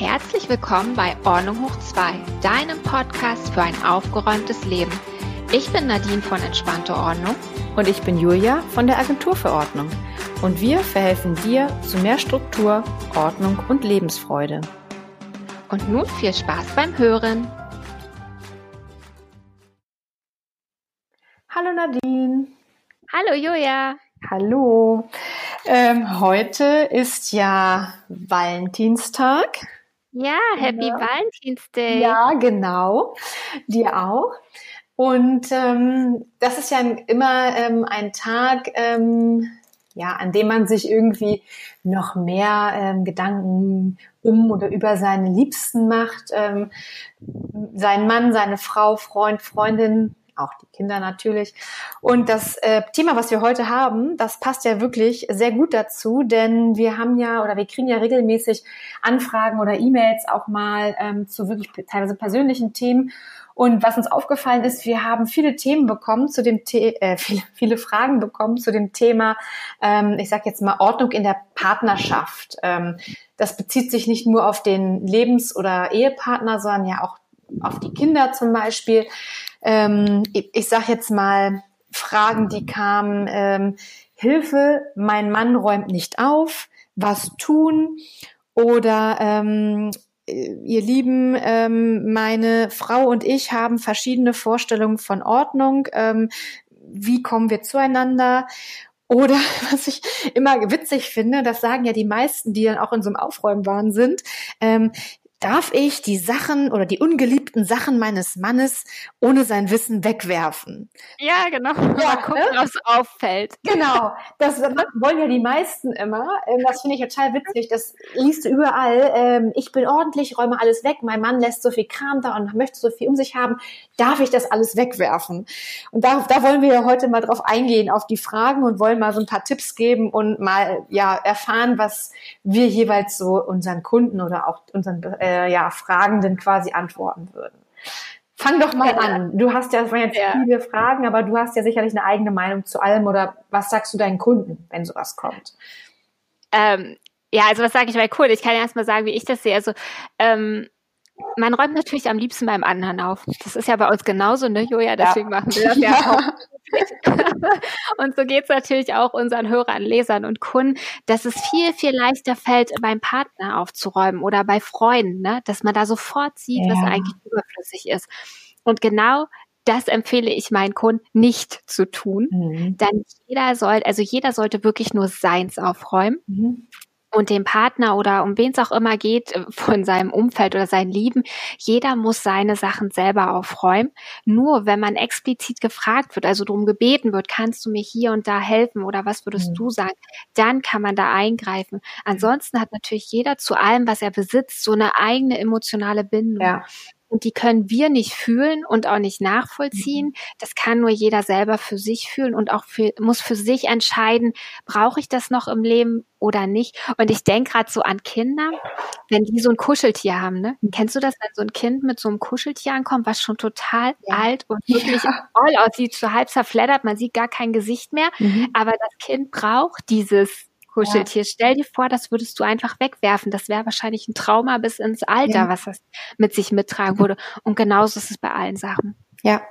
Herzlich willkommen bei Ordnung hoch 2, deinem Podcast für ein aufgeräumtes Leben. Ich bin Nadine von Entspannte Ordnung. Und ich bin Julia von der Agentur für Ordnung. Und wir verhelfen dir zu mehr Struktur, Ordnung und Lebensfreude. Und nun viel Spaß beim Hören. Hallo Nadine. Hallo Julia. Hallo. Ähm, heute ist ja Valentinstag. Ja, Happy ja. Valentine's Day. Ja, genau. Dir auch. Und ähm, das ist ja immer ähm, ein Tag, ähm, ja, an dem man sich irgendwie noch mehr ähm, Gedanken um oder über seine Liebsten macht, ähm, seinen Mann, seine Frau, Freund, Freundin, auch die Kinder natürlich. Und das äh, Thema, was wir heute haben, das passt ja wirklich sehr gut dazu, denn wir haben ja oder wir kriegen ja regelmäßig Anfragen oder E-Mails auch mal ähm, zu wirklich teilweise persönlichen Themen. Und was uns aufgefallen ist, wir haben viele Themen bekommen zu dem The äh, viele, viele Fragen bekommen zu dem Thema, ähm, ich sage jetzt mal Ordnung in der Partnerschaft. Ähm, das bezieht sich nicht nur auf den Lebens- oder Ehepartner, sondern ja auch auf die Kinder zum Beispiel ähm, ich, ich sage jetzt mal, Fragen, die kamen, ähm, Hilfe, mein Mann räumt nicht auf, was tun? Oder ähm, ihr Lieben, ähm, meine Frau und ich haben verschiedene Vorstellungen von Ordnung. Ähm, wie kommen wir zueinander? Oder was ich immer witzig finde, das sagen ja die meisten, die dann auch in so einem Aufräumwahn sind, ähm, darf ich die Sachen oder die ungeliebten Sachen meines Mannes ohne sein Wissen wegwerfen. Ja, genau. Ja, Mal gucken, ne? was auffällt. Genau. Das wollen ja die meisten immer. Ähm, das finde ich total witzig. Das liest du überall. Ähm, ich bin ordentlich, räume alles weg. Mein Mann lässt so viel Kram da und möchte so viel um sich haben. Darf ich das alles wegwerfen? Und da, da wollen wir ja heute mal drauf eingehen, auf die Fragen und wollen mal so ein paar Tipps geben und mal, ja, erfahren, was wir jeweils so unseren Kunden oder auch unseren äh, äh, ja, Fragenden quasi antworten würden. Fang doch mal an. Du hast ja, das waren jetzt ja. viele Fragen, aber du hast ja sicherlich eine eigene Meinung zu allem oder was sagst du deinen Kunden, wenn sowas kommt? Ähm, ja, also was sage ich bei Kunden? Ich kann ja erstmal sagen, wie ich das sehe. Also ähm, man räumt natürlich am liebsten beim anderen auf. Das ist ja bei uns genauso, ne, Julia? Deswegen ja. machen wir das ja, ja auch. und so geht's natürlich auch unseren Hörern, Lesern und Kunden, dass es viel, viel leichter fällt, beim Partner aufzuräumen oder bei Freunden, ne? dass man da sofort sieht, ja. was eigentlich überflüssig ist. Und genau das empfehle ich meinen Kunden nicht zu tun. Mhm. Dann jeder soll, also jeder sollte wirklich nur seins aufräumen. Mhm und dem Partner oder um wen es auch immer geht, äh, von seinem Umfeld oder seinen Lieben, jeder muss seine Sachen selber aufräumen. Nur wenn man explizit gefragt wird, also darum gebeten wird, kannst du mir hier und da helfen oder was würdest mhm. du sagen, dann kann man da eingreifen. Ansonsten hat natürlich jeder zu allem, was er besitzt, so eine eigene emotionale Bindung. Ja. Und die können wir nicht fühlen und auch nicht nachvollziehen. Mhm. Das kann nur jeder selber für sich fühlen und auch für, muss für sich entscheiden, brauche ich das noch im Leben oder nicht. Und ich denke gerade so an Kinder, wenn die so ein Kuscheltier haben, ne? Mhm. Kennst du das, wenn so ein Kind mit so einem Kuscheltier ankommt, was schon total ja. alt und wirklich ja. voll aussieht, so halb zerfleddert, man sieht gar kein Gesicht mehr, mhm. aber das Kind braucht dieses Kuscheltier. Ja. Stell dir vor, das würdest du einfach wegwerfen. Das wäre wahrscheinlich ein Trauma bis ins Alter, ja. was das mit sich mittragen würde. Und genauso ist es bei allen Sachen. Ja,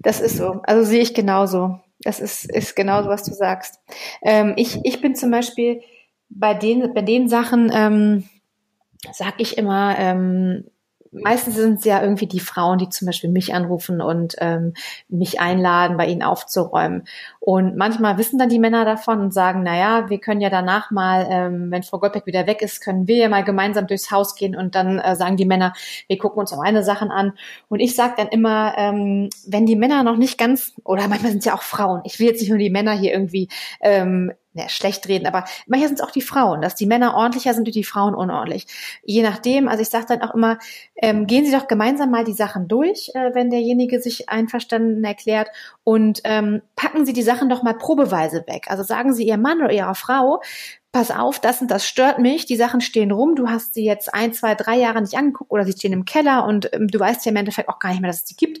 das ist so. Also sehe ich genauso. Das ist, ist genauso, was du sagst. Ähm, ich, ich bin zum Beispiel bei den, bei den Sachen, ähm, sag ich immer, ähm, meistens sind es ja irgendwie die Frauen, die zum Beispiel mich anrufen und ähm, mich einladen, bei ihnen aufzuräumen. Und manchmal wissen dann die Männer davon und sagen, na ja, wir können ja danach mal, ähm, wenn Frau Goldbeck wieder weg ist, können wir ja mal gemeinsam durchs Haus gehen und dann äh, sagen die Männer, wir gucken uns auch eine Sachen an. Und ich sage dann immer, ähm, wenn die Männer noch nicht ganz, oder manchmal sind es ja auch Frauen, ich will jetzt nicht nur die Männer hier irgendwie ähm, ja, schlecht reden, aber manchmal sind es auch die Frauen, dass die Männer ordentlicher sind und die Frauen unordentlich. Je nachdem, also ich sage dann auch immer, ähm, gehen Sie doch gemeinsam mal die Sachen durch, äh, wenn derjenige sich einverstanden erklärt und ähm, packen Sie die Sachen doch mal probeweise weg. Also sagen Sie Ihrem Mann oder Ihrer Frau, pass auf, das und das stört mich, die Sachen stehen rum, du hast sie jetzt ein, zwei, drei Jahre nicht angeguckt oder sie stehen im Keller und ähm, du weißt ja im Endeffekt auch gar nicht mehr, dass es die gibt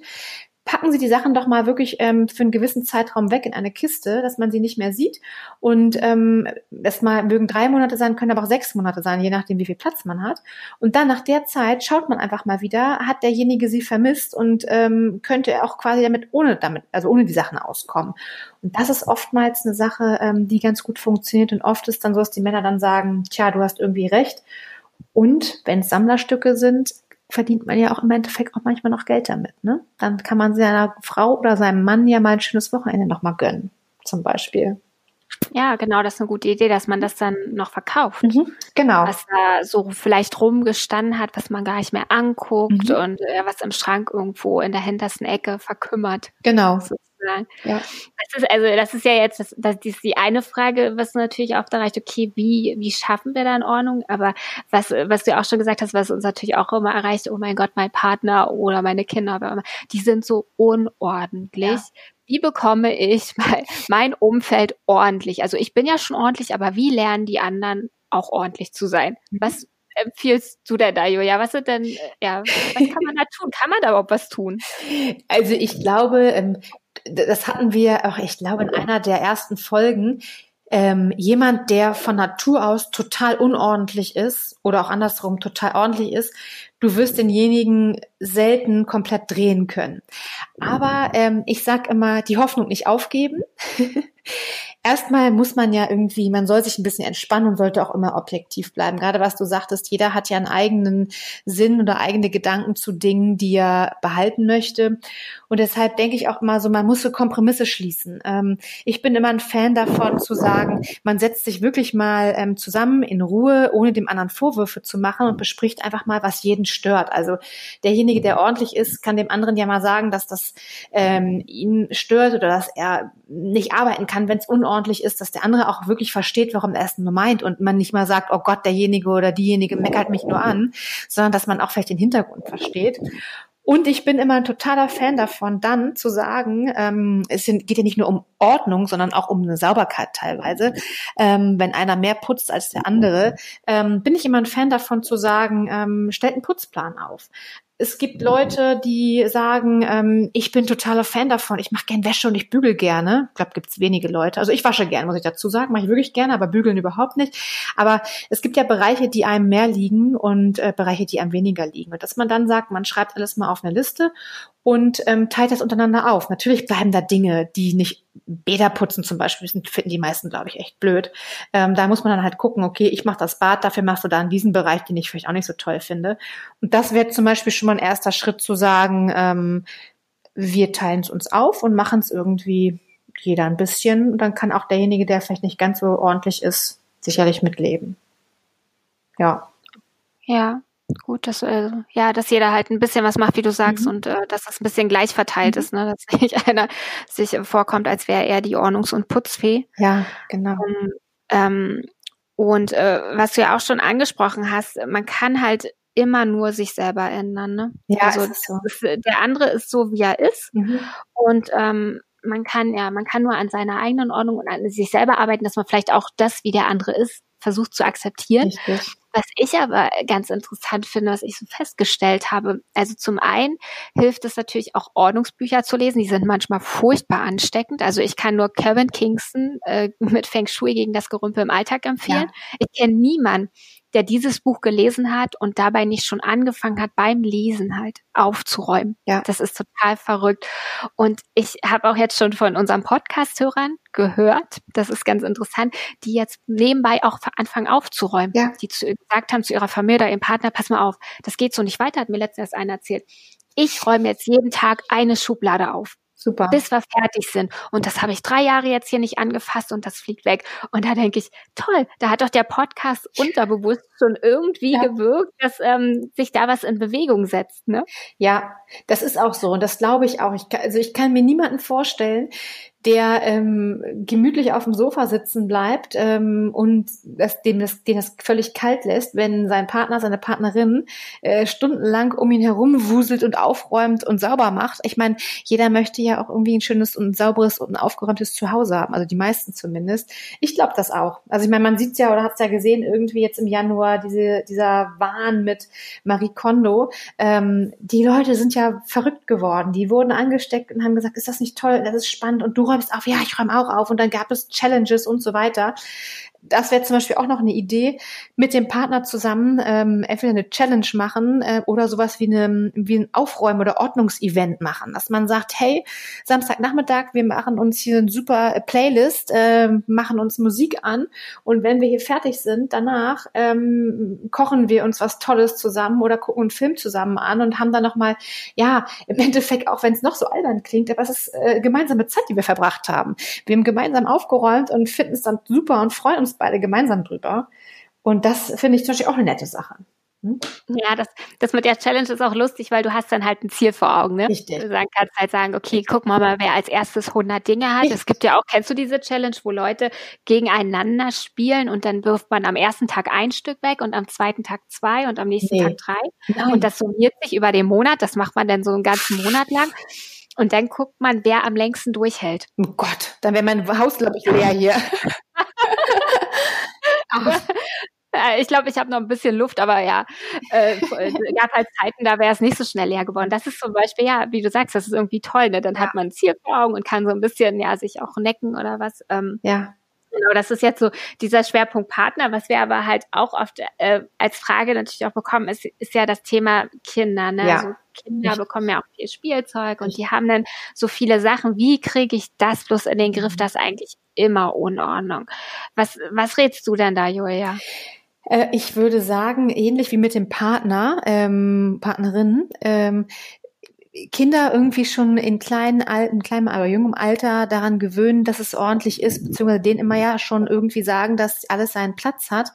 packen Sie die Sachen doch mal wirklich ähm, für einen gewissen Zeitraum weg in eine Kiste, dass man sie nicht mehr sieht. Und ähm, das mal mögen drei Monate sein, können aber auch sechs Monate sein, je nachdem, wie viel Platz man hat. Und dann nach der Zeit schaut man einfach mal wieder, hat derjenige sie vermisst und ähm, könnte auch quasi damit ohne damit, also ohne die Sachen auskommen. Und das ist oftmals eine Sache, ähm, die ganz gut funktioniert. Und oft ist dann so, dass die Männer dann sagen, tja, du hast irgendwie recht. Und wenn es Sammlerstücke sind, verdient man ja auch im Endeffekt auch manchmal noch Geld damit. Ne? Dann kann man seiner Frau oder seinem Mann ja mal ein schönes Wochenende nochmal gönnen, zum Beispiel. Ja, genau, das ist eine gute Idee, dass man das dann noch verkauft. Mhm, genau. Was da so vielleicht rumgestanden hat, was man gar nicht mehr anguckt mhm. und äh, was im Schrank irgendwo in der hintersten Ecke verkümmert. Genau. So sagen. Ja. Das ist also, das ist ja jetzt, das, das ist die eine Frage, was natürlich auch da reicht, okay, wie, wie schaffen wir da in Ordnung? Aber was, was du auch schon gesagt hast, was uns natürlich auch immer erreicht, oh mein Gott, mein Partner oder meine Kinder, die sind so unordentlich. Ja. Wie bekomme ich mein, Umfeld ordentlich? Also ich bin ja schon ordentlich, aber wie lernen die anderen auch ordentlich zu sein? Mhm. Was empfiehlst du denn da, Julia? Was sind denn, ja, was kann man da tun? Kann man da überhaupt was tun? Also ich glaube, ähm, das hatten wir auch, ich glaube, in einer der ersten Folgen, ähm, jemand, der von Natur aus total unordentlich ist oder auch andersrum total ordentlich ist, du wirst denjenigen selten komplett drehen können. Aber ähm, ich sag immer, die Hoffnung nicht aufgeben. erstmal muss man ja irgendwie, man soll sich ein bisschen entspannen und sollte auch immer objektiv bleiben. Gerade was du sagtest, jeder hat ja einen eigenen Sinn oder eigene Gedanken zu Dingen, die er behalten möchte. Und deshalb denke ich auch immer so, man muss so Kompromisse schließen. Ähm, ich bin immer ein Fan davon zu sagen, man setzt sich wirklich mal ähm, zusammen in Ruhe, ohne dem anderen Vorwürfe zu machen und bespricht einfach mal, was jeden stört. Also derjenige, der ordentlich ist, kann dem anderen ja mal sagen, dass das ähm, ihn stört oder dass er nicht arbeiten kann, wenn es unordentlich ist, dass der andere auch wirklich versteht, warum er es nur meint und man nicht mal sagt, oh Gott, derjenige oder diejenige meckert mich nur an, sondern dass man auch vielleicht den Hintergrund versteht. Und ich bin immer ein totaler Fan davon, dann zu sagen, ähm, es geht ja nicht nur um Ordnung, sondern auch um eine Sauberkeit teilweise. Ähm, wenn einer mehr putzt als der andere, ähm, bin ich immer ein Fan davon zu sagen, ähm, stellt einen Putzplan auf. Es gibt Leute, die sagen, ähm, ich bin totaler Fan davon, ich mache gern Wäsche und ich bügel gerne. Ich glaube, gibt es wenige Leute. Also ich wasche gern, muss ich dazu sagen, mache ich wirklich gerne, aber bügeln überhaupt nicht. Aber es gibt ja Bereiche, die einem mehr liegen und äh, Bereiche, die einem weniger liegen. Und dass man dann sagt, man schreibt alles mal auf eine Liste und ähm, teilt das untereinander auf. Natürlich bleiben da Dinge, die nicht Bäder putzen zum Beispiel, finden die meisten, glaube ich, echt blöd. Ähm, da muss man dann halt gucken, okay, ich mache das Bad, dafür machst du da in diesem Bereich, den ich vielleicht auch nicht so toll finde. Und das wäre zum Beispiel schon mal ein erster Schritt zu sagen, ähm, wir teilen es uns auf und machen es irgendwie jeder ein bisschen. Und dann kann auch derjenige, der vielleicht nicht ganz so ordentlich ist, sicherlich mitleben. Ja. Ja. Gut, dass äh, ja, dass jeder halt ein bisschen was macht, wie du sagst, mhm. und äh, dass das ein bisschen gleich verteilt mhm. ist, ne? Dass nicht einer sich vorkommt, als wäre er die Ordnungs- und Putzfee. Ja, genau. Um, ähm, und äh, was du ja auch schon angesprochen hast, man kann halt immer nur sich selber ändern. Ne? Ja, also so. ist, der andere ist so, wie er ist. Mhm. Und ähm, man kann ja, man kann nur an seiner eigenen Ordnung und an sich selber arbeiten, dass man vielleicht auch das, wie der andere ist, versucht zu akzeptieren. Richtig. Was ich aber ganz interessant finde, was ich so festgestellt habe, also zum einen hilft es natürlich auch Ordnungsbücher zu lesen, die sind manchmal furchtbar ansteckend. Also ich kann nur Kevin Kingston äh, mit Feng Shui gegen das Gerümpel im Alltag empfehlen. Ja. Ich kenne niemanden, der dieses Buch gelesen hat und dabei nicht schon angefangen hat, beim Lesen halt aufzuräumen. Ja. Das ist total verrückt. Und ich habe auch jetzt schon von unseren Podcast-Hörern gehört, das ist ganz interessant, die jetzt nebenbei auch anfangen aufzuräumen. Ja. Die zu, gesagt haben zu ihrer Familie oder ihrem Partner, pass mal auf, das geht so nicht weiter, hat mir letztens einer erzählt. Ich räume jetzt jeden Tag eine Schublade auf. Super. Bis wir fertig sind. Und das habe ich drei Jahre jetzt hier nicht angefasst und das fliegt weg. Und da denke ich, toll, da hat doch der Podcast unterbewusst schon irgendwie ja. gewirkt, dass ähm, sich da was in Bewegung setzt. Ne? Ja, das ist auch so. Und das glaube ich auch. Ich kann, also ich kann mir niemanden vorstellen, der ähm, gemütlich auf dem Sofa sitzen bleibt ähm, und das, dem das, den das völlig kalt lässt, wenn sein Partner, seine Partnerin äh, stundenlang um ihn herum wuselt und aufräumt und sauber macht. Ich meine, jeder möchte ja auch irgendwie ein schönes und sauberes und ein aufgeräumtes Zuhause haben, also die meisten zumindest. Ich glaube das auch. Also ich meine, man sieht ja oder hat es ja gesehen, irgendwie jetzt im Januar diese, dieser Wahn mit Marie Kondo. Ähm, die Leute sind ja verrückt geworden. Die wurden angesteckt und haben gesagt, ist das nicht toll, das ist spannend und du räumst auf, ja, ich räume auch auf. Und dann gab es Challenges und so weiter das wäre zum Beispiel auch noch eine Idee, mit dem Partner zusammen ähm, entweder eine Challenge machen äh, oder sowas wie, eine, wie ein Aufräumen- oder Ordnungsevent machen. Dass man sagt, hey, Samstagnachmittag, wir machen uns hier eine super Playlist, äh, machen uns Musik an und wenn wir hier fertig sind, danach ähm, kochen wir uns was Tolles zusammen oder gucken einen Film zusammen an und haben dann nochmal, ja, im Endeffekt, auch wenn es noch so albern klingt, aber es ist äh, gemeinsame Zeit, die wir verbracht haben. Wir haben gemeinsam aufgeräumt und finden es dann super und freuen uns uns beide gemeinsam drüber. Und das finde ich zum Beispiel auch eine nette Sache. Hm? Ja, das, das mit der Challenge ist auch lustig, weil du hast dann halt ein Ziel vor Augen, ne? Richtig. Du sagen, kannst halt sagen, okay, guck mal, mal, wer als erstes 100 Dinge hat. Es gibt ja auch, kennst du diese Challenge, wo Leute gegeneinander spielen und dann wirft man am ersten Tag ein Stück weg und am zweiten Tag zwei und am nächsten nee. Tag drei. Nein. Und das summiert sich über den Monat. Das macht man dann so einen ganzen Monat lang. Und dann guckt man, wer am längsten durchhält. Oh Gott, dann wäre mein Haus, glaube ich, leer hier. ich glaube, ich habe noch ein bisschen Luft, aber ja, äh, gab halt Zeiten, da wäre es nicht so schnell leer geworden. Das ist zum Beispiel, ja, wie du sagst, das ist irgendwie toll, ne? Dann ja. hat man ein Ziel vor Augen und kann so ein bisschen, ja, sich auch necken oder was. Ähm, ja. Genau, das ist jetzt so dieser Schwerpunkt Partner. Was wir aber halt auch oft äh, als Frage natürlich auch bekommen, ist, ist ja das Thema Kinder. Ne? Ja. Also Kinder bekommen ja auch viel Spielzeug und die haben dann so viele Sachen. Wie kriege ich das bloß in den Griff? Mhm. Das ist eigentlich immer Unordnung. Was, was rätst du denn da, Julia? Äh, ich würde sagen, ähnlich wie mit dem Partner, ähm, Partnerin, ähm, Kinder irgendwie schon in kleinen, alten, kleinem, aber jungem Alter daran gewöhnen, dass es ordentlich ist, beziehungsweise denen immer ja schon irgendwie sagen, dass alles seinen Platz hat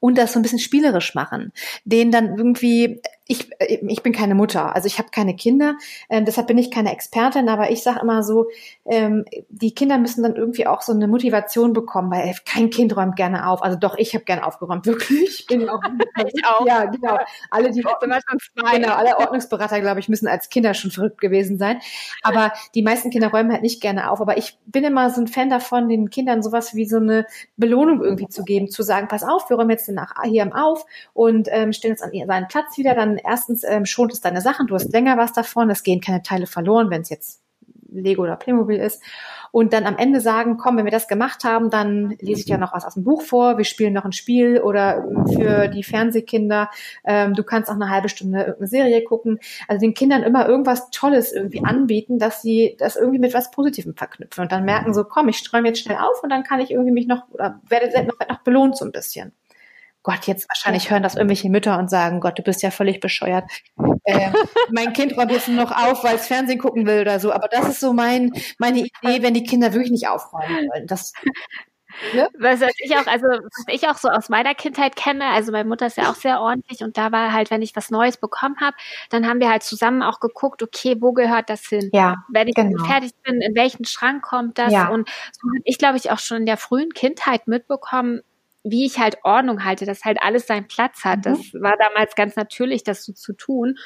und das so ein bisschen spielerisch machen. Denen dann irgendwie ich, äh, ich bin keine Mutter, also ich habe keine Kinder, äh, deshalb bin ich keine Expertin, aber ich sage immer so, ähm, die Kinder müssen dann irgendwie auch so eine Motivation bekommen, weil kein Kind räumt gerne auf. Also doch, ich habe gerne aufgeräumt, wirklich. Bin auch, ich auch. Ja, genau. Alle, die genau, alle Ordnungsberater, glaube ich, müssen als Kinder schon verrückt gewesen sein. Aber die meisten Kinder räumen halt nicht gerne auf. Aber ich bin immer so ein Fan davon, den Kindern sowas wie so eine Belohnung irgendwie zu geben, zu sagen, pass auf, wir räumen jetzt nach hier am auf und ähm, stellen uns an seinen Platz wieder, dann erstens ähm, schont es deine Sachen, du hast länger was davon, es gehen keine Teile verloren, wenn es jetzt Lego oder Playmobil ist. Und dann am Ende sagen, komm, wenn wir das gemacht haben, dann lese ich ja noch was aus dem Buch vor, wir spielen noch ein Spiel oder für die Fernsehkinder, ähm, du kannst auch eine halbe Stunde irgendeine Serie gucken. Also den Kindern immer irgendwas Tolles irgendwie anbieten, dass sie das irgendwie mit was Positivem verknüpfen und dann merken so, komm, ich sträume jetzt schnell auf und dann kann ich irgendwie mich noch oder werde noch, noch belohnt so ein bisschen. Gott, jetzt wahrscheinlich hören das irgendwelche Mütter und sagen, Gott, du bist ja völlig bescheuert. Äh, mein Kind räumt jetzt noch auf, weil es Fernsehen gucken will oder so. Aber das ist so mein, meine Idee, wenn die Kinder wirklich nicht aufräumen wollen. Das, Ne? Was ich auch, also was ich auch so aus meiner Kindheit kenne, also meine Mutter ist ja auch sehr ordentlich und da war halt, wenn ich was Neues bekommen habe, dann haben wir halt zusammen auch geguckt, okay, wo gehört das hin? Ja, wenn ich genau. fertig bin, in welchen Schrank kommt das? Ja. Und so habe ich, glaube ich, auch schon in der frühen Kindheit mitbekommen, wie ich halt Ordnung halte, dass halt alles seinen Platz hat. Mhm. Das war damals ganz natürlich, das so zu tun.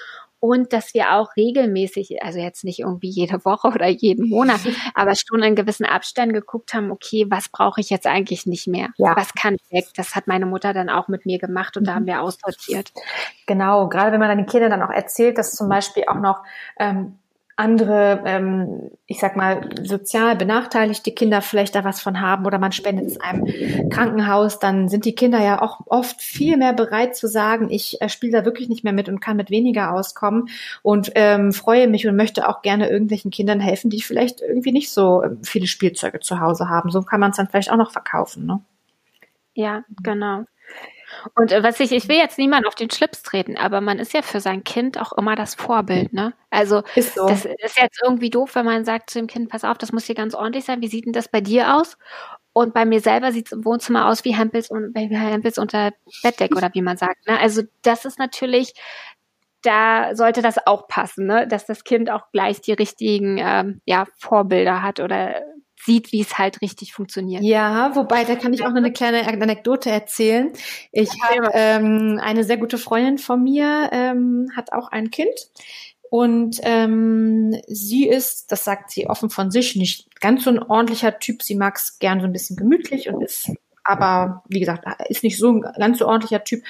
Und dass wir auch regelmäßig, also jetzt nicht irgendwie jede Woche oder jeden Monat, aber schon in gewissen Abständen geguckt haben, okay, was brauche ich jetzt eigentlich nicht mehr? Ja. Was kann weg? Das hat meine Mutter dann auch mit mir gemacht und mhm. da haben wir aussortiert. Genau, gerade wenn man dann den Kindern dann auch erzählt, dass zum Beispiel auch noch ähm, andere, ähm, ich sag mal, sozial benachteiligte Kinder vielleicht da was von haben oder man spendet es einem Krankenhaus, dann sind die Kinder ja auch oft viel mehr bereit zu sagen, ich äh, spiele da wirklich nicht mehr mit und kann mit weniger auskommen und ähm, freue mich und möchte auch gerne irgendwelchen Kindern helfen, die vielleicht irgendwie nicht so ähm, viele Spielzeuge zu Hause haben. So kann man es dann vielleicht auch noch verkaufen, ne? Ja, genau. Und äh, was ich, ich will jetzt niemand auf den Schlips treten, aber man ist ja für sein Kind auch immer das Vorbild, ne? Also ist so. das ist jetzt irgendwie doof, wenn man sagt zu dem Kind, pass auf, das muss hier ganz ordentlich sein. Wie sieht denn das bei dir aus? Und bei mir selber sieht es im Wohnzimmer aus wie Hempels und wie Hempels unter Bettdeck oder wie man sagt. Ne? Also das ist natürlich, da sollte das auch passen, ne? dass das Kind auch gleich die richtigen ähm, ja, Vorbilder hat oder sieht, wie es halt richtig funktioniert. Ja, wobei, da kann ich auch noch eine kleine Anekdote erzählen. Ich habe ähm, eine sehr gute Freundin von mir, ähm, hat auch ein Kind. Und ähm, sie ist, das sagt sie offen von sich, nicht ganz so ein ordentlicher Typ. Sie mag es gern so ein bisschen gemütlich und ist aber wie gesagt, ist nicht so ein ganz so ordentlicher Typ.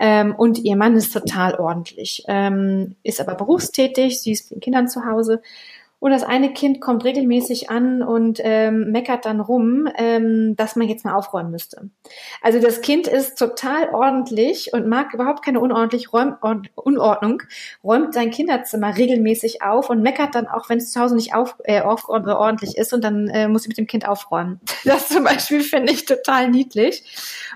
Ähm, und ihr Mann ist total ordentlich, ähm, ist aber berufstätig, sie ist mit den Kindern zu Hause und das eine Kind kommt regelmäßig an und ähm, meckert dann rum, ähm, dass man jetzt mal aufräumen müsste. Also das Kind ist total ordentlich und mag überhaupt keine unordentlich Räum Unordnung, räumt sein Kinderzimmer regelmäßig auf und meckert dann auch, wenn es zu Hause nicht auf, äh, auf, ordentlich ist und dann äh, muss sie mit dem Kind aufräumen. Das zum Beispiel finde ich total niedlich.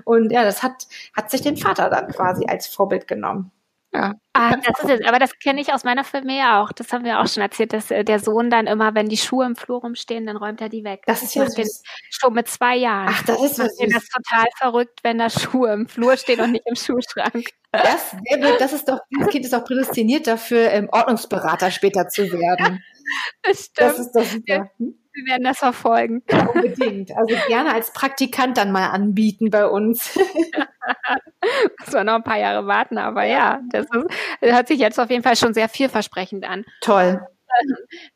Und ja, das hat, hat sich den Vater dann quasi als Vorbild genommen. Ja. Ah, das ist es. Aber das kenne ich aus meiner Familie auch. Das haben wir auch schon erzählt, dass äh, der Sohn dann immer, wenn die Schuhe im Flur rumstehen, dann räumt er die weg. Das ist ja süß. schon mit zwei Jahren. Ach, das ist was süß. Das ist total verrückt, wenn da Schuhe im Flur stehen und nicht im Schuhschrank. Das, das ist doch, das Kind ist doch prädestiniert dafür, ähm, Ordnungsberater später zu werden. Das stimmt. Das ist doch super. Hm? Wir werden das verfolgen. Ja, unbedingt. Also gerne als Praktikant dann mal anbieten bei uns. Muss man noch ein paar Jahre warten, aber ja, das, ist, das hört sich jetzt auf jeden Fall schon sehr vielversprechend an. Toll.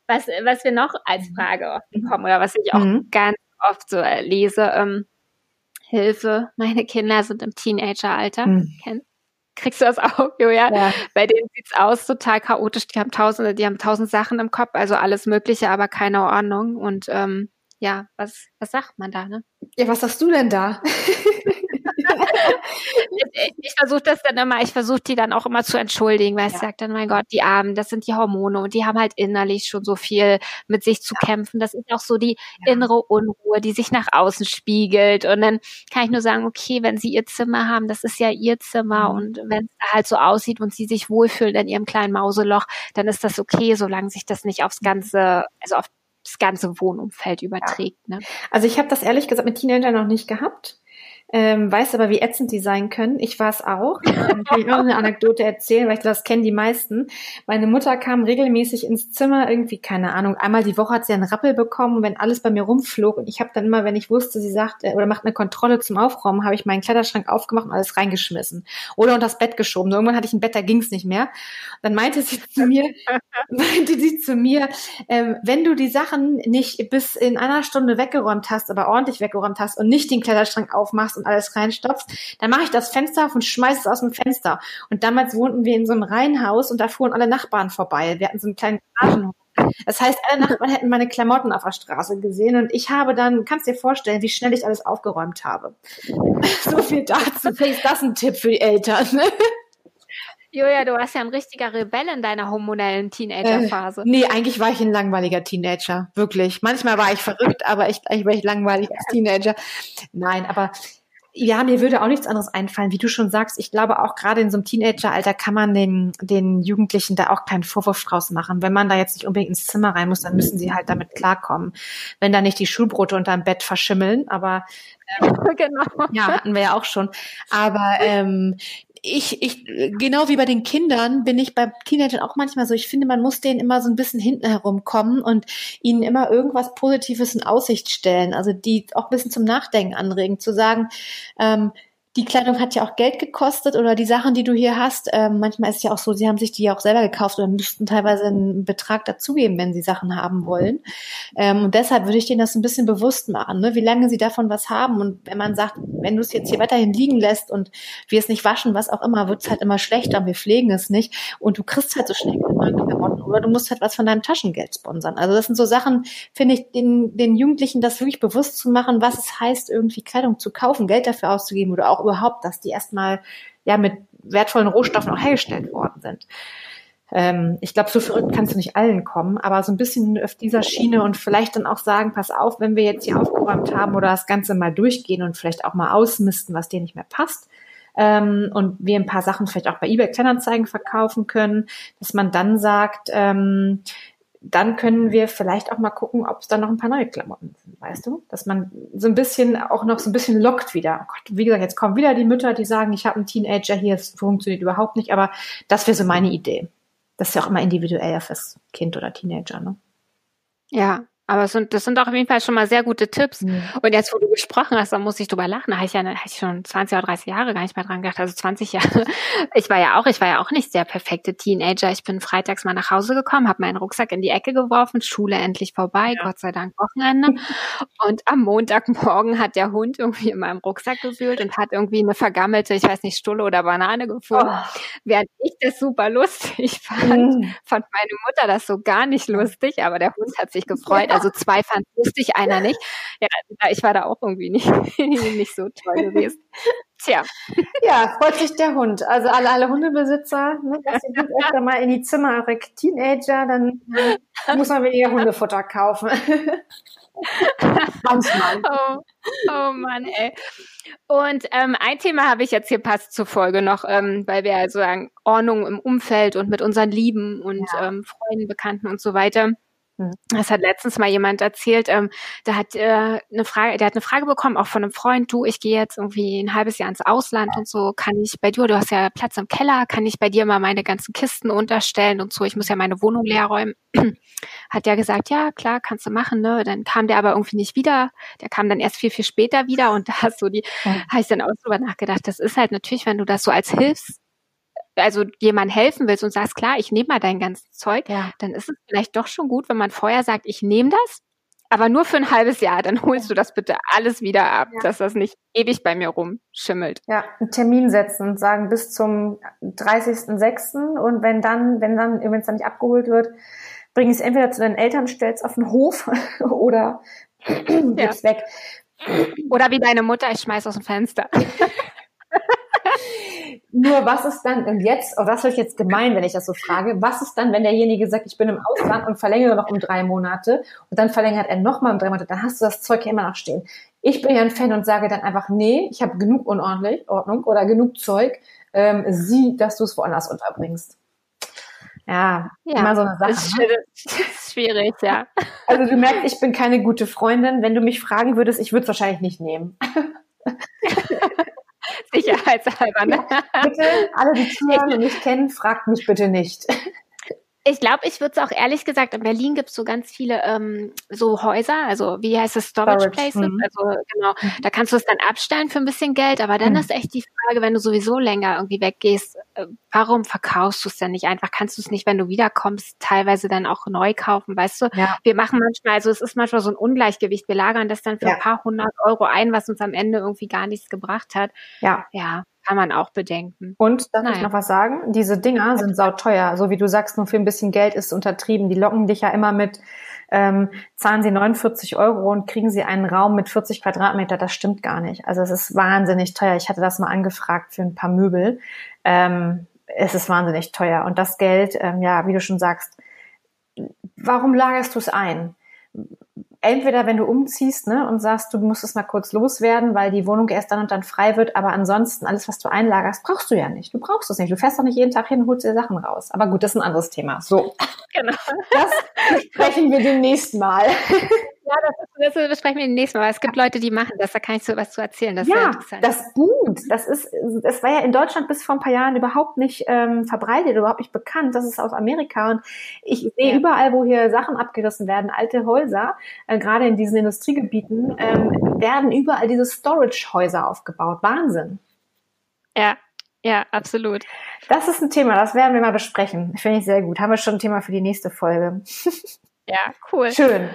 Was, was wir noch als Frage oft bekommen oder was ich auch mhm. ganz oft so lese, ähm, Hilfe, meine Kinder sind im Teenageralter. Mhm. Kriegst du das auch, Julia? Ja. Bei denen sieht's aus total chaotisch. Die haben tausende, die haben tausend Sachen im Kopf, also alles Mögliche, aber keine Ordnung. Und ähm, ja, was, was sagt man da, ne? Ja, was sagst du denn da? ich versuche das dann immer, ich versuche die dann auch immer zu entschuldigen, weil ja. ich sage dann, mein Gott, die Armen, das sind die Hormone und die haben halt innerlich schon so viel mit sich zu ja. kämpfen. Das ist auch so die ja. innere Unruhe, die sich nach außen spiegelt. Und dann kann ich nur sagen, okay, wenn sie ihr Zimmer haben, das ist ja ihr Zimmer mhm. und wenn es halt so aussieht und sie sich wohlfühlen in ihrem kleinen Mauseloch, dann ist das okay, solange sich das nicht aufs ganze, also auf das ganze Wohnumfeld überträgt. Ne? Also ich habe das ehrlich gesagt mit Teenagern noch nicht gehabt ähm, weiß aber, wie ätzend die sein können. Ich war es auch. Ähm, kann ich auch eine Anekdote erzählen, weil ich das kennen die meisten. Meine Mutter kam regelmäßig ins Zimmer, irgendwie, keine Ahnung, einmal die Woche hat sie einen Rappel bekommen, wenn alles bei mir rumflog. Und ich habe dann immer, wenn ich wusste, sie sagt, äh, oder macht eine Kontrolle zum Aufräumen, habe ich meinen Kleiderschrank aufgemacht und alles reingeschmissen. Oder unter das Bett geschoben. So, irgendwann hatte ich ein Bett, da ging's nicht mehr. Dann meinte sie zu mir, meinte sie zu mir, ähm, wenn du die Sachen nicht bis in einer Stunde weggeräumt hast, aber ordentlich weggeräumt hast und nicht den Kleiderschrank aufmachst, und alles reinstopfst, dann mache ich das Fenster auf und schmeiß es aus dem Fenster. Und damals wohnten wir in so einem Reihenhaus und da fuhren alle Nachbarn vorbei. Wir hatten so einen kleinen Garagenhof. Das heißt, alle Nachbarn hätten meine Klamotten auf der Straße gesehen und ich habe dann, kannst dir vorstellen, wie schnell ich alles aufgeräumt habe. so viel dazu. Vielleicht ist das ein Tipp für die Eltern. Ne? Julia, du warst ja ein richtiger Rebell in deiner hormonellen Teenagerphase. Äh, nee, eigentlich war ich ein langweiliger Teenager. Wirklich. Manchmal war ich verrückt, aber echt, eigentlich war ich langweilig als Teenager. Nein, aber ja, mir würde auch nichts anderes einfallen, wie du schon sagst. Ich glaube auch gerade in so einem Teenageralter kann man den, den Jugendlichen da auch keinen Vorwurf draus machen. Wenn man da jetzt nicht unbedingt ins Zimmer rein muss, dann müssen sie halt damit klarkommen. Wenn da nicht die Schulbrote unterm Bett verschimmeln, aber ähm, genau. ja, hatten wir ja auch schon. Aber ähm, ich, ich, genau wie bei den Kindern bin ich bei Teenagern auch manchmal so. Ich finde, man muss denen immer so ein bisschen hinten herumkommen und ihnen immer irgendwas Positives in Aussicht stellen. Also die auch ein bisschen zum Nachdenken anregen, zu sagen, ähm, die Kleidung hat ja auch Geld gekostet oder die Sachen, die du hier hast. Ähm, manchmal ist es ja auch so, sie haben sich die ja auch selber gekauft oder müssten teilweise einen Betrag dazugeben, wenn sie Sachen haben wollen. Ähm, und deshalb würde ich denen das ein bisschen bewusst machen, ne? wie lange sie davon was haben. Und wenn man sagt, wenn du es jetzt hier weiterhin liegen lässt und wir es nicht waschen, was auch immer, wird es halt immer schlechter und wir pflegen es nicht. Und du kriegst halt so schnell neue Klamotten oder du musst halt was von deinem Taschengeld sponsern. Also das sind so Sachen, finde ich, den, den Jugendlichen das wirklich bewusst zu machen, was es heißt, irgendwie Kleidung zu kaufen, Geld dafür auszugeben oder auch überhaupt, dass die erstmal ja mit wertvollen Rohstoffen auch hergestellt worden sind. Ähm, ich glaube, so verrückt kannst du nicht allen kommen, aber so ein bisschen auf dieser Schiene und vielleicht dann auch sagen, pass auf, wenn wir jetzt hier aufgeräumt haben oder das Ganze mal durchgehen und vielleicht auch mal ausmisten, was dir nicht mehr passt, ähm, und wir ein paar Sachen vielleicht auch bei eBay Kleinanzeigen verkaufen können, dass man dann sagt, ähm, dann können wir vielleicht auch mal gucken, ob es da noch ein paar neue Klamotten sind, weißt du? Dass man so ein bisschen auch noch so ein bisschen lockt wieder. Oh Gott, wie gesagt, jetzt kommen wieder die Mütter, die sagen, ich habe einen Teenager hier, es funktioniert überhaupt nicht, aber das wäre so meine Idee. Das ist ja auch immer individuell fürs Kind oder Teenager, ne? Ja, aber es sind, das sind auch auf jeden Fall schon mal sehr gute Tipps. Mhm. Und jetzt, wo du gesprochen hast, da muss ich drüber lachen. Da habe ich ja hab ich schon 20 oder 30 Jahre gar nicht mehr dran gedacht. Also 20 Jahre. Ich war ja auch, ich war ja auch nicht der perfekte Teenager. Ich bin freitags mal nach Hause gekommen, habe meinen Rucksack in die Ecke geworfen, Schule endlich vorbei, ja. Gott sei Dank Wochenende. Und am Montagmorgen hat der Hund irgendwie in meinem Rucksack gewühlt und hat irgendwie eine vergammelte, ich weiß nicht, Stulle oder Banane gefunden. Oh. Während ich das super lustig fand, mhm. fand meine Mutter das so gar nicht lustig, aber der Hund hat sich gefreut. Also zwei fand lustig, einer nicht. Ja, ich war da auch irgendwie nicht, nicht so toll gewesen. Tja. Ja, freut sich der Hund. Also alle, alle Hundebesitzer, ne, dass Hund öfter mal in die Zimmer Teenager, dann muss man weniger Hundefutter kaufen. Manchmal. Oh, oh Mann, ey. Und ähm, ein Thema habe ich jetzt hier passt zur Folge noch, ähm, weil wir also sagen, Ordnung im Umfeld und mit unseren Lieben und ja. ähm, Freunden, Bekannten und so weiter. Mhm. Das hat letztens mal jemand erzählt, ähm, der hat äh, eine Frage, der hat eine Frage bekommen, auch von einem Freund, du, ich gehe jetzt irgendwie ein halbes Jahr ins Ausland und so, kann ich bei dir, du hast ja Platz im Keller, kann ich bei dir mal meine ganzen Kisten unterstellen und so, ich muss ja meine Wohnung leer räumen. hat der gesagt, ja, klar, kannst du machen, ne? Dann kam der aber irgendwie nicht wieder, der kam dann erst viel, viel später wieder und da hast so die, ja. habe ich dann auch drüber nachgedacht, das ist halt natürlich, wenn du das so als Hilfs also jemand helfen willst und sagst, klar, ich nehme mal dein ganzes Zeug, ja. dann ist es vielleicht doch schon gut, wenn man vorher sagt, ich nehme das, aber nur für ein halbes Jahr, dann holst du das bitte alles wieder ab, ja. dass das nicht ewig bei mir rumschimmelt. Ja, einen Termin setzen und sagen bis zum 30.06. und wenn dann, wenn dann, wenn es dann nicht abgeholt wird, bring es entweder zu deinen Eltern, stellst auf den Hof oder gib's ja. weg. Oder wie deine Mutter, ich schmeiß aus dem Fenster. Nur was ist dann, und jetzt, oh, das wird jetzt gemein, wenn ich das so frage, was ist dann, wenn derjenige sagt, ich bin im Ausland und verlängere noch um drei Monate und dann verlängert er nochmal um drei Monate, dann hast du das Zeug ja immer noch stehen. Ich bin ja ein Fan und sage dann einfach, nee, ich habe genug unordentlich, Ordnung oder genug Zeug, ähm, sieh, dass du es woanders unterbringst. Ja, ja, immer so eine Sache. Ist, ne? ist schwierig, ja. Also du merkst, ich bin keine gute Freundin. Wenn du mich fragen würdest, ich würde es wahrscheinlich nicht nehmen. Sicherheitshalber. Ne? Bitte, alle, die zuhören und mich kennen, fragt mich bitte nicht. Ich glaube, ich würde es auch ehrlich gesagt, in Berlin gibt es so ganz viele ähm, so Häuser, also wie heißt es, Storage, Storage Places, mhm. also genau, mhm. da kannst du es dann abstellen für ein bisschen Geld, aber dann mhm. ist echt die Frage, wenn du sowieso länger irgendwie weggehst, äh, warum verkaufst du es denn nicht einfach? Kannst du es nicht, wenn du wiederkommst, teilweise dann auch neu kaufen, weißt du? Ja. Wir machen manchmal, also es ist manchmal so ein Ungleichgewicht, wir lagern das dann für ja. ein paar hundert Euro ein, was uns am Ende irgendwie gar nichts gebracht hat. Ja. Ja kann man auch bedenken. Und darf naja. ich noch was sagen? Diese Dinger sind sauteuer. So wie du sagst, nur für ein bisschen Geld ist untertrieben. Die locken dich ja immer mit, ähm, zahlen sie 49 Euro und kriegen sie einen Raum mit 40 Quadratmeter. Das stimmt gar nicht. Also es ist wahnsinnig teuer. Ich hatte das mal angefragt für ein paar Möbel. Ähm, es ist wahnsinnig teuer. Und das Geld, ähm, ja, wie du schon sagst, warum lagerst du es ein? Entweder wenn du umziehst ne, und sagst, du musst es mal kurz loswerden, weil die Wohnung erst dann und dann frei wird, aber ansonsten alles, was du einlagerst, brauchst du ja nicht. Du brauchst es nicht. Du fährst doch nicht jeden Tag hin und holst dir Sachen raus. Aber gut, das ist ein anderes Thema. So. Genau. Das sprechen wir demnächst mal. Ja, das, das besprechen wir demnächst Mal, weil es gibt Leute, die machen das, da kann ich so was zu erzählen. Das ja, das Boot, das ist, das war ja in Deutschland bis vor ein paar Jahren überhaupt nicht ähm, verbreitet, überhaupt nicht bekannt. Das ist aus Amerika und ich sehe ja. überall, wo hier Sachen abgerissen werden, alte Häuser, äh, gerade in diesen Industriegebieten, ähm, werden überall diese Storage-Häuser aufgebaut. Wahnsinn. Ja, ja, absolut. Das ist ein Thema, das werden wir mal besprechen. Finde ich sehr gut. Haben wir schon ein Thema für die nächste Folge. Ja, cool. Schön.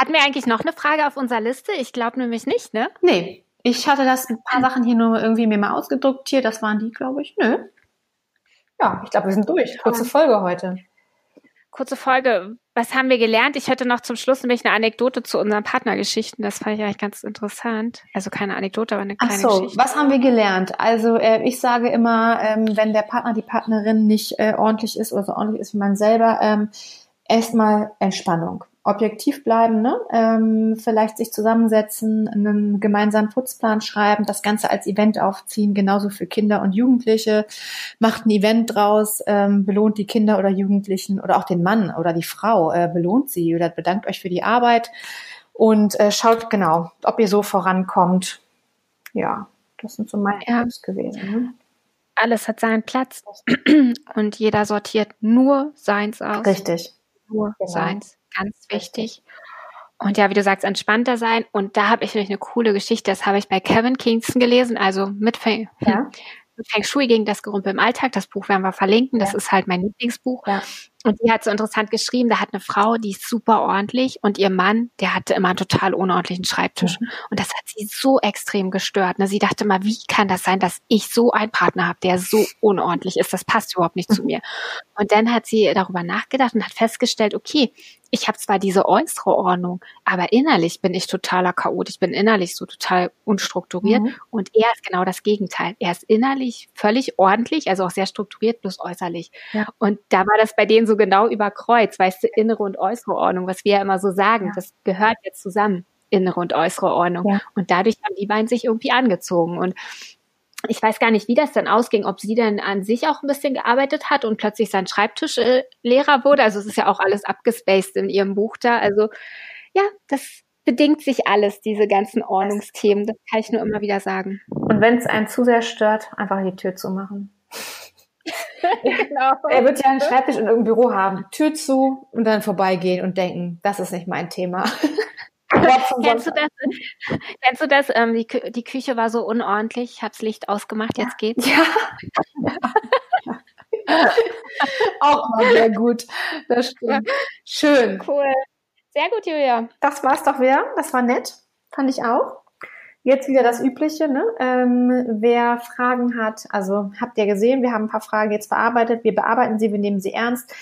Hatten wir eigentlich noch eine Frage auf unserer Liste? Ich glaube nämlich nicht, ne? Nee. Ich hatte das ein paar Sachen hier nur irgendwie mir mal ausgedruckt hier. Das waren die, glaube ich. Nö. Ja, ich glaube, wir sind durch. Kurze Folge heute. Kurze Folge. Was haben wir gelernt? Ich hätte noch zum Schluss nämlich eine Anekdote zu unseren Partnergeschichten. Das fand ich eigentlich ganz interessant. Also keine Anekdote, aber eine kleine Ach so, Geschichte. was haben wir gelernt? Also äh, ich sage immer, ähm, wenn der Partner, die Partnerin nicht äh, ordentlich ist oder so ordentlich ist wie man selber, ähm, erstmal Entspannung objektiv bleiben, ne? ähm, vielleicht sich zusammensetzen, einen gemeinsamen Putzplan schreiben, das Ganze als Event aufziehen, genauso für Kinder und Jugendliche, macht ein Event draus, ähm, belohnt die Kinder oder Jugendlichen oder auch den Mann oder die Frau, äh, belohnt sie oder bedankt euch für die Arbeit und äh, schaut genau, ob ihr so vorankommt. Ja, das sind so meine ja. Tipps gewesen. Ne? Alles hat seinen Platz und jeder sortiert nur seins aus. Richtig. Nur genau. seins ganz wichtig. und ja, wie du sagst, entspannter sein. Und da habe ich nämlich eine coole Geschichte. Das habe ich bei Kevin Kingston gelesen, also mit Feng, ja. mit Feng Shui gegen das Gerümpel im Alltag. Das Buch werden wir verlinken. Das ja. ist halt mein Lieblingsbuch. Ja. Und die hat so interessant geschrieben, da hat eine Frau, die ist super ordentlich und ihr Mann, der hatte immer einen total unordentlichen Schreibtisch. Mhm. Und das hat sie so extrem gestört. Ne? Sie dachte mal, wie kann das sein, dass ich so einen Partner habe, der so unordentlich ist? Das passt überhaupt nicht mhm. zu mir. Und dann hat sie darüber nachgedacht und hat festgestellt, okay, ich habe zwar diese äußere Ordnung, aber innerlich bin ich totaler Chaot. Ich bin innerlich so total unstrukturiert. Mhm. Und er ist genau das Gegenteil. Er ist innerlich völlig ordentlich, also auch sehr strukturiert, bloß äußerlich. Ja. Und da war das bei denen so genau über Kreuz, weißt du, innere und äußere Ordnung, was wir ja immer so sagen, ja. das gehört jetzt zusammen, innere und äußere Ordnung. Ja. Und dadurch haben die beiden sich irgendwie angezogen. Und ich weiß gar nicht, wie das dann ausging, ob sie dann an sich auch ein bisschen gearbeitet hat und plötzlich sein Schreibtisch äh, wurde. Also es ist ja auch alles abgespaced in ihrem Buch da. Also ja, das bedingt sich alles, diese ganzen Ordnungsthemen. Das kann ich nur immer wieder sagen. Und wenn es einen zu sehr stört, einfach die Tür zu machen. genau. Er wird ja einen Schreibtisch in irgendeinem Büro haben, Tür zu und dann vorbeigehen und denken, das ist nicht mein Thema. kennst, du das, kennst du das? Ähm, die, Kü die Küche war so unordentlich, ich hab's Licht ausgemacht, jetzt geht's. Ja. Auch mal sehr gut. Das stimmt. Schön. Cool. Sehr gut, Julia. Das war's doch wieder. Das war nett. Fand ich auch. Jetzt wieder das Übliche, ne? Ähm, wer Fragen hat, also habt ihr gesehen, wir haben ein paar Fragen jetzt bearbeitet. Wir bearbeiten sie, wir nehmen sie ernst.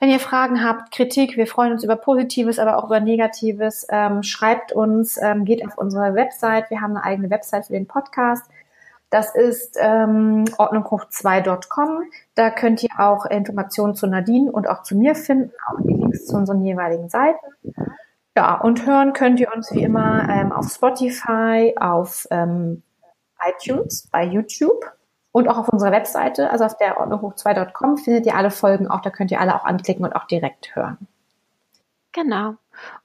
Wenn ihr Fragen habt, Kritik, wir freuen uns über Positives, aber auch über Negatives, ähm, schreibt uns, ähm, geht auf unsere Website. Wir haben eine eigene Website für den Podcast. Das ist ähm, ordnunghoch2.com. Da könnt ihr auch Informationen zu Nadine und auch zu mir finden, auch die Links zu unseren jeweiligen Seiten. Ja, und hören könnt ihr uns wie immer ähm, auf Spotify, auf ähm, iTunes, bei YouTube und auch auf unserer Webseite, also auf der ordnunghoch2.com findet ihr alle Folgen auch, da könnt ihr alle auch anklicken und auch direkt hören. Genau.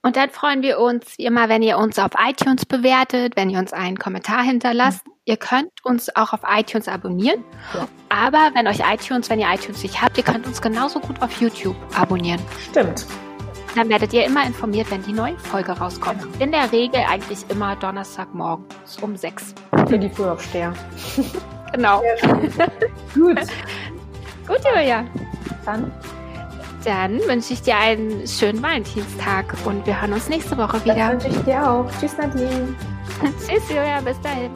Und dann freuen wir uns wie immer, wenn ihr uns auf iTunes bewertet, wenn ihr uns einen Kommentar hinterlasst. Mhm. Ihr könnt uns auch auf iTunes abonnieren. Ja. Aber wenn euch iTunes, wenn ihr iTunes nicht habt, ihr könnt uns genauso gut auf YouTube abonnieren. Stimmt. Dann werdet ihr immer informiert, wenn die neue Folge rauskommt. In der Regel eigentlich immer Donnerstagmorgen um sechs. Für die Frühaufsteher. genau. Gut. Gut, Julia. Dann. Dann wünsche ich dir einen schönen Valentinstag und wir hören uns nächste Woche wieder. Das wünsche ich dir auch. Tschüss, Nadine. Tschüss, Julia. Bis dahin.